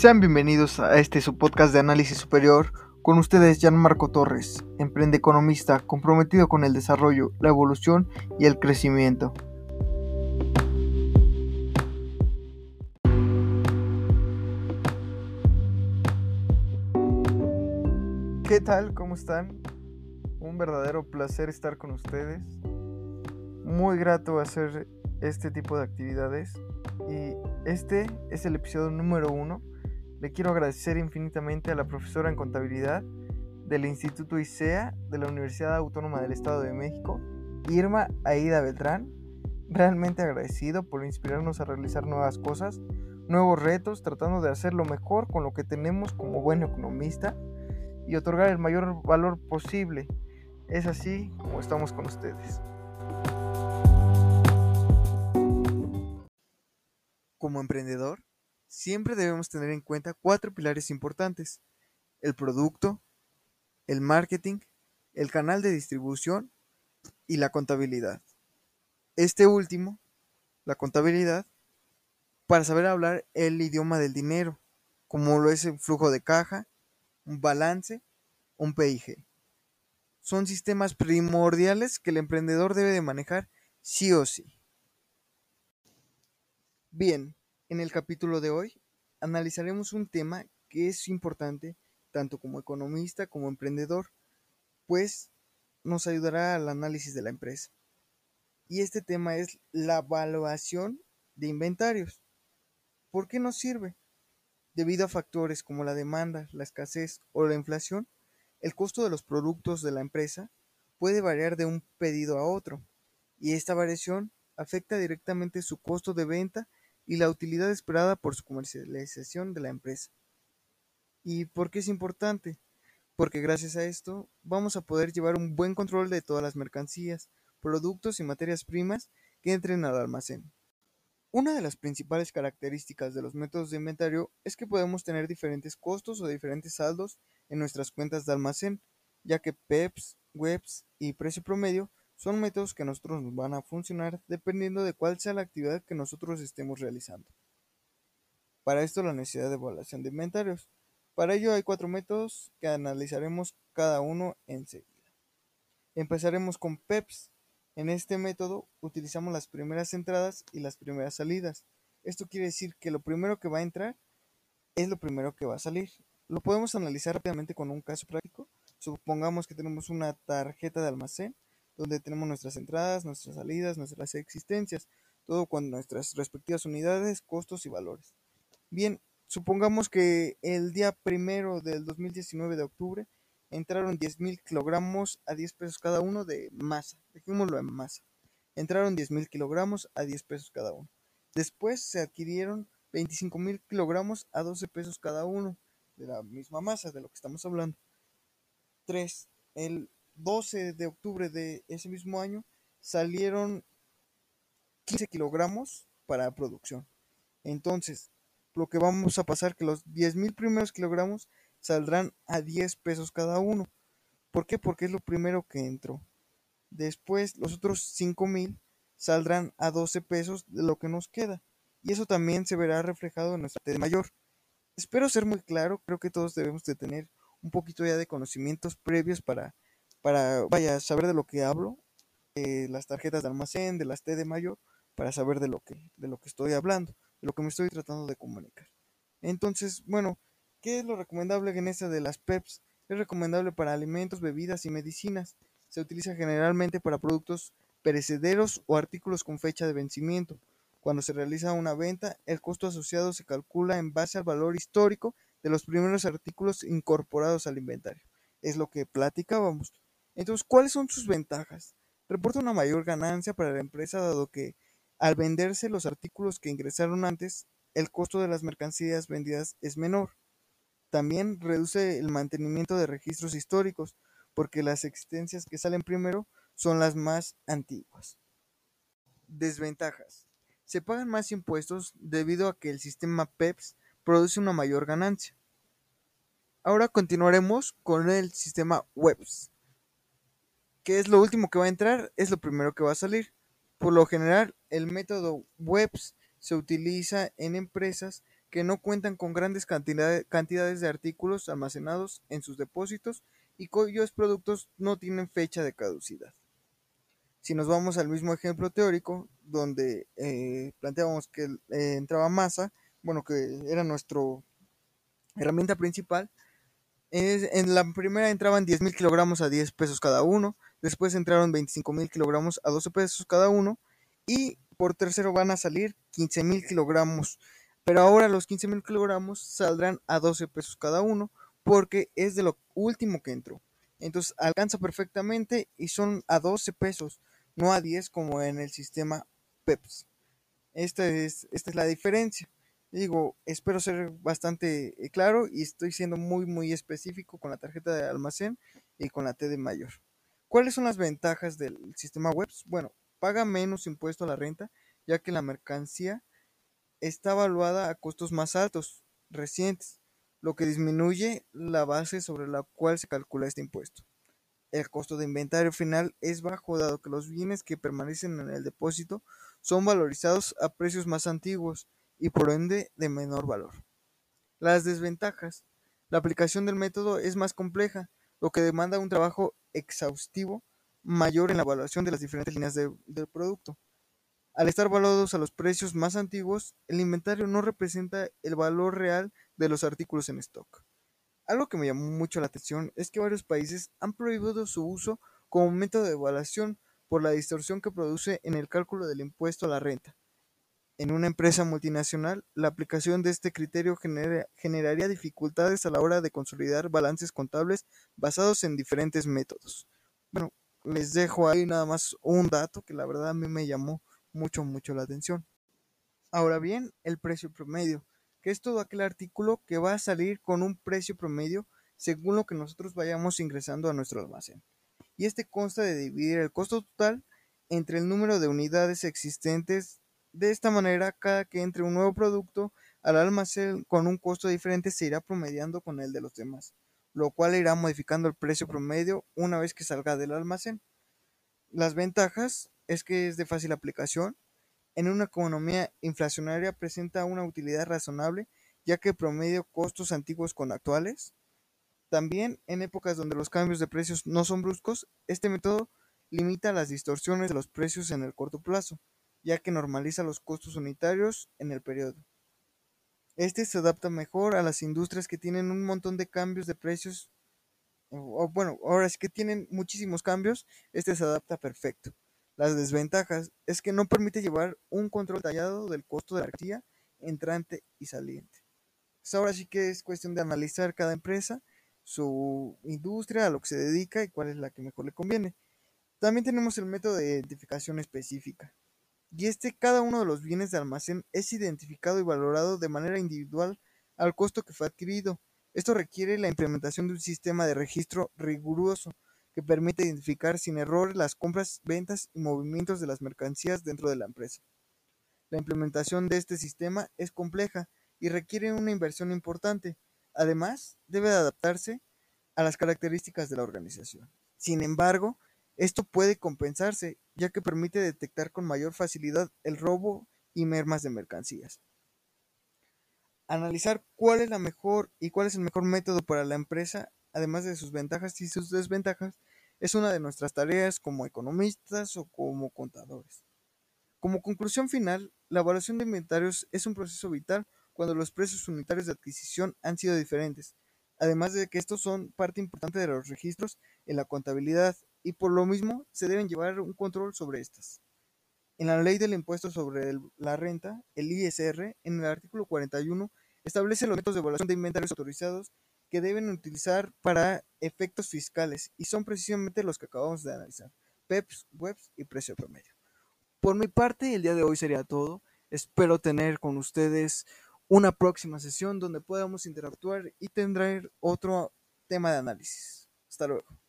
Sean bienvenidos a este su podcast de análisis superior. Con ustedes, Marco Torres, emprende economista comprometido con el desarrollo, la evolución y el crecimiento. ¿Qué tal? ¿Cómo están? Un verdadero placer estar con ustedes. Muy grato hacer este tipo de actividades. Y este es el episodio número uno le quiero agradecer infinitamente a la profesora en contabilidad del Instituto ICEA de la Universidad Autónoma del Estado de México, Irma Aida Beltrán. Realmente agradecido por inspirarnos a realizar nuevas cosas, nuevos retos, tratando de hacer lo mejor con lo que tenemos como buen economista y otorgar el mayor valor posible. Es así como estamos con ustedes. Como emprendedor, siempre debemos tener en cuenta cuatro pilares importantes. El producto, el marketing, el canal de distribución y la contabilidad. Este último, la contabilidad, para saber hablar el idioma del dinero, como lo es el flujo de caja, un balance, un PIG. Son sistemas primordiales que el emprendedor debe de manejar sí o sí. Bien, en el capítulo de hoy analizaremos un tema que es importante tanto como economista como emprendedor, pues nos ayudará al análisis de la empresa. Y este tema es la evaluación de inventarios. ¿Por qué nos sirve? Debido a factores como la demanda, la escasez o la inflación, el costo de los productos de la empresa puede variar de un pedido a otro, y esta variación afecta directamente su costo de venta y la utilidad esperada por su comercialización de la empresa. ¿Y por qué es importante? Porque gracias a esto vamos a poder llevar un buen control de todas las mercancías, productos y materias primas que entren al almacén. Una de las principales características de los métodos de inventario es que podemos tener diferentes costos o diferentes saldos en nuestras cuentas de almacén, ya que PEPS, WEBs y precio promedio son métodos que nosotros nos van a funcionar dependiendo de cuál sea la actividad que nosotros estemos realizando. Para esto la necesidad de evaluación de inventarios. Para ello hay cuatro métodos que analizaremos cada uno enseguida. Empezaremos con PEPS. En este método utilizamos las primeras entradas y las primeras salidas. Esto quiere decir que lo primero que va a entrar es lo primero que va a salir. Lo podemos analizar rápidamente con un caso práctico. Supongamos que tenemos una tarjeta de almacén donde tenemos nuestras entradas, nuestras salidas, nuestras existencias, todo con nuestras respectivas unidades, costos y valores. Bien, supongamos que el día primero del 2019 de octubre entraron 10.000 kilogramos a 10 pesos cada uno de masa, dejémoslo en masa. Entraron 10.000 kilogramos a 10 pesos cada uno. Después se adquirieron 25.000 kilogramos a 12 pesos cada uno, de la misma masa de lo que estamos hablando. 3. El 12 de octubre de ese mismo año salieron 15 kilogramos para producción. Entonces, lo que vamos a pasar que los 10 mil primeros kilogramos saldrán a 10 pesos cada uno. ¿Por qué? Porque es lo primero que entró. Después, los otros 5 mil saldrán a 12 pesos de lo que nos queda. Y eso también se verá reflejado en nuestra T mayor. Espero ser muy claro, creo que todos debemos de tener un poquito ya de conocimientos previos para para, vaya, saber de lo que hablo, eh, las tarjetas de almacén, de las T de mayo, para saber de lo que, de lo que estoy hablando, de lo que me estoy tratando de comunicar. Entonces, bueno, ¿qué es lo recomendable en esta de las PEPs? Es recomendable para alimentos, bebidas y medicinas. Se utiliza generalmente para productos perecederos o artículos con fecha de vencimiento. Cuando se realiza una venta, el costo asociado se calcula en base al valor histórico de los primeros artículos incorporados al inventario. Es lo que platicábamos. Entonces, ¿cuáles son sus ventajas? Reporta una mayor ganancia para la empresa dado que al venderse los artículos que ingresaron antes, el costo de las mercancías vendidas es menor. También reduce el mantenimiento de registros históricos, porque las existencias que salen primero son las más antiguas. Desventajas. Se pagan más impuestos debido a que el sistema PEPS produce una mayor ganancia. Ahora continuaremos con el sistema WEBS. ¿Qué es lo último que va a entrar? Es lo primero que va a salir. Por lo general, el método WEBS se utiliza en empresas que no cuentan con grandes cantidades de artículos almacenados en sus depósitos y cuyos productos no tienen fecha de caducidad. Si nos vamos al mismo ejemplo teórico, donde eh, planteábamos que eh, entraba masa, bueno, que era nuestra herramienta principal, en la primera entraban 10.000 kilogramos a 10 pesos cada uno, después entraron 25.000 kilogramos a 12 pesos cada uno, y por tercero van a salir 15.000 kilogramos, pero ahora los 15.000 kilogramos saldrán a 12 pesos cada uno, porque es de lo último que entró. Entonces alcanza perfectamente y son a 12 pesos, no a 10 como en el sistema PEPS. Esta es, esta es la diferencia. Digo, espero ser bastante eh, claro y estoy siendo muy muy específico con la tarjeta de almacén y con la T de mayor. ¿Cuáles son las ventajas del sistema WEBS? Bueno, paga menos impuesto a la renta, ya que la mercancía está evaluada a costos más altos, recientes, lo que disminuye la base sobre la cual se calcula este impuesto. El costo de inventario final es bajo dado que los bienes que permanecen en el depósito son valorizados a precios más antiguos y por ende de menor valor. Las desventajas. La aplicación del método es más compleja, lo que demanda un trabajo exhaustivo mayor en la evaluación de las diferentes líneas del producto. Al estar valuados a los precios más antiguos, el inventario no representa el valor real de los artículos en stock. Algo que me llamó mucho la atención es que varios países han prohibido su uso como método de evaluación por la distorsión que produce en el cálculo del impuesto a la renta. En una empresa multinacional, la aplicación de este criterio generaría dificultades a la hora de consolidar balances contables basados en diferentes métodos. Bueno, les dejo ahí nada más un dato que la verdad a mí me llamó mucho, mucho la atención. Ahora bien, el precio promedio que es todo aquel artículo que va a salir con un precio promedio según lo que nosotros vayamos ingresando a nuestro almacén. Y este consta de dividir el costo total entre el número de unidades existentes. De esta manera, cada que entre un nuevo producto al almacén con un costo diferente se irá promediando con el de los demás, lo cual irá modificando el precio promedio una vez que salga del almacén. Las ventajas es que es de fácil aplicación, en una economía inflacionaria presenta una utilidad razonable ya que promedio costos antiguos con actuales. También en épocas donde los cambios de precios no son bruscos, este método limita las distorsiones de los precios en el corto plazo, ya que normaliza los costos unitarios en el periodo. Este se adapta mejor a las industrias que tienen un montón de cambios de precios, bueno, ahora sí que tienen muchísimos cambios, este se adapta perfecto. Las desventajas es que no permite llevar un control detallado del costo de la mercancía entrante y saliente. Pues ahora sí que es cuestión de analizar cada empresa, su industria, a lo que se dedica y cuál es la que mejor le conviene. También tenemos el método de identificación específica. Y este, cada uno de los bienes de almacén es identificado y valorado de manera individual al costo que fue adquirido. Esto requiere la implementación de un sistema de registro riguroso que permite identificar sin error las compras, ventas y movimientos de las mercancías dentro de la empresa. La implementación de este sistema es compleja y requiere una inversión importante. Además, debe adaptarse a las características de la organización. Sin embargo, esto puede compensarse, ya que permite detectar con mayor facilidad el robo y mermas de mercancías. Analizar cuál es la mejor y cuál es el mejor método para la empresa además de sus ventajas y sus desventajas, es una de nuestras tareas como economistas o como contadores. Como conclusión final, la evaluación de inventarios es un proceso vital cuando los precios unitarios de adquisición han sido diferentes, además de que estos son parte importante de los registros en la contabilidad y por lo mismo se deben llevar un control sobre estas. En la ley del impuesto sobre la renta, el ISR, en el artículo 41, establece los métodos de evaluación de inventarios autorizados que deben utilizar para efectos fiscales y son precisamente los que acabamos de analizar, PEPs, WEBs y precio promedio. Por mi parte, el día de hoy sería todo. Espero tener con ustedes una próxima sesión donde podamos interactuar y tendré otro tema de análisis. Hasta luego.